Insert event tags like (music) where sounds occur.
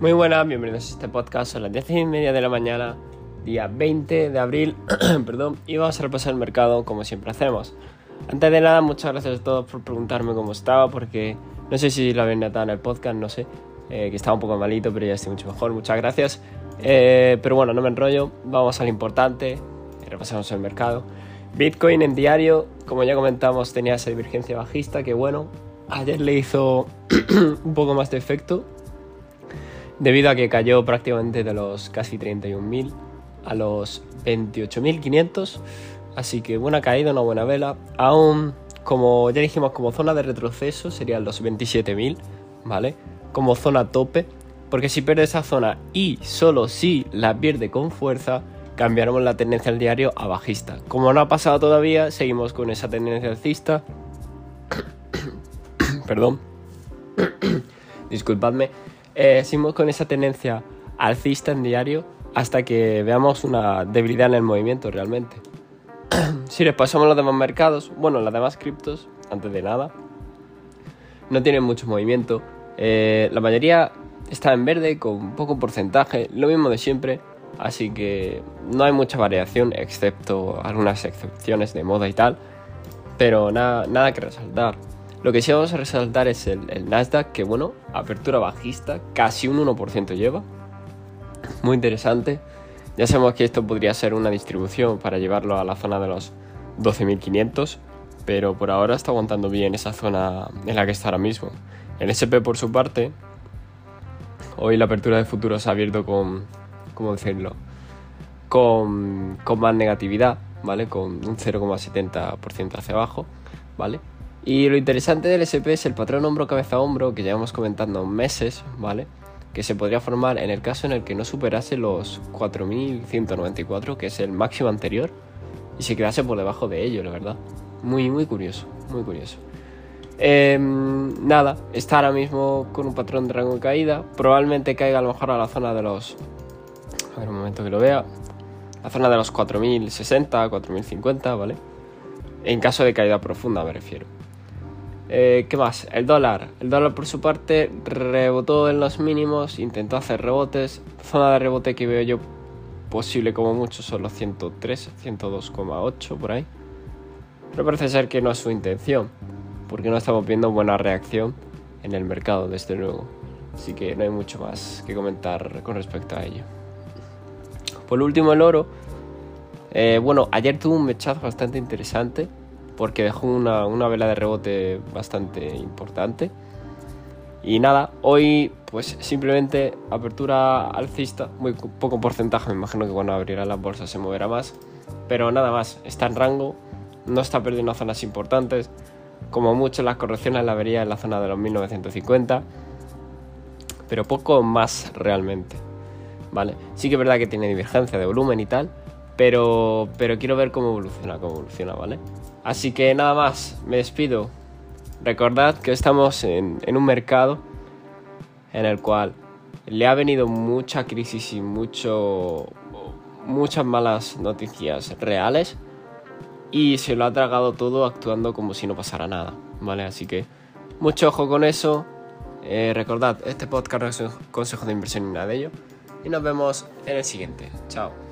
Muy buenas, bienvenidos a este podcast. Son las 10 y media de la mañana, día 20 de abril, (clears throat) perdón, y vamos a repasar el mercado como siempre hacemos. Antes de nada, muchas gracias a todos por preguntarme cómo estaba, porque no sé si lo habéis notado en el podcast, no sé, eh, que estaba un poco malito, pero ya estoy mucho mejor, muchas gracias. Eh, pero bueno, no me enrollo, vamos al importante, repasamos el mercado. Bitcoin en diario, como ya comentamos, tenía esa divergencia bajista que bueno, ayer le hizo (clears throat) un poco más de efecto debido a que cayó prácticamente de los casi 31.000 a los 28.500. Así que buena caída, una buena vela. Aún, como ya dijimos, como zona de retroceso serían los 27.000, ¿vale? Como zona tope. Porque si pierde esa zona y solo si la pierde con fuerza, cambiaremos la tendencia al diario a bajista. Como no ha pasado todavía, seguimos con esa tendencia alcista. (coughs) Perdón. (coughs) Disculpadme. Eh, seguimos con esa tendencia alcista en diario hasta que veamos una debilidad en el movimiento realmente. (clears throat) si les pasamos los demás mercados, bueno, las demás criptos, antes de nada, no tienen mucho movimiento. Eh, la mayoría está en verde con poco porcentaje, lo mismo de siempre. Así que no hay mucha variación, excepto algunas excepciones de moda y tal. Pero nada, nada que resaltar. Lo que sí vamos a resaltar es el, Nasdaq, que bueno, apertura bajista, casi un 1% lleva. Muy interesante. Ya sabemos que esto podría ser una distribución para llevarlo a la zona de los 12.500, pero por ahora está aguantando bien esa zona en la que está ahora mismo. El SP por su parte, hoy la apertura de futuros ha abierto con, ¿cómo decirlo? Con, con más negatividad, ¿vale? Con un 0,70% hacia abajo, ¿vale? Y lo interesante del SP es el patrón hombro-cabeza-hombro que llevamos comentando meses, ¿vale? Que se podría formar en el caso en el que no superase los 4.194, que es el máximo anterior, y se quedase por debajo de ello, la verdad. Muy, muy curioso, muy curioso. Em, nada, está ahora mismo con un patrón de rango de caída. Probablemente caiga a lo mejor a la zona de los... A ver un momento que lo vea. La zona de los 4060, 4050, ¿vale? En caso de caída profunda me refiero. Eh, ¿Qué más? El dólar. El dólar por su parte rebotó en los mínimos, intentó hacer rebotes. Zona de rebote que veo yo posible como mucho son los 103, 102,8 por ahí. Pero parece ser que no es su intención, porque no estamos viendo buena reacción en el mercado desde luego. Así que no hay mucho más que comentar con respecto a ello. Por último el oro. Eh, bueno, ayer tuvo un mechazo bastante interesante porque dejó una, vela de rebote bastante importante. Y nada, hoy pues simplemente apertura alcista, muy poco porcentaje, me imagino que cuando abrirá la bolsa se moverá más, pero nada más, está en rango, no está perdiendo zonas importantes, como mucho las correcciones la vería en la zona de los 1950, pero poco más realmente, ¿vale? Sí que es verdad que tiene divergencia de volumen y tal, pero, pero quiero ver cómo evoluciona, cómo evoluciona, ¿vale? Así que nada más, me despido. Recordad que estamos en, un mercado en el cual le ha venido mucha crisis y mucho, muchas malas noticias reales y se lo ha tragado todo actuando como si no pasara nada, ¿vale? Así que mucho ojo con eso. Eh, recordad, este podcast es un consejo de inversión ni nada de ello. Y nos vemos en el siguiente. Chao.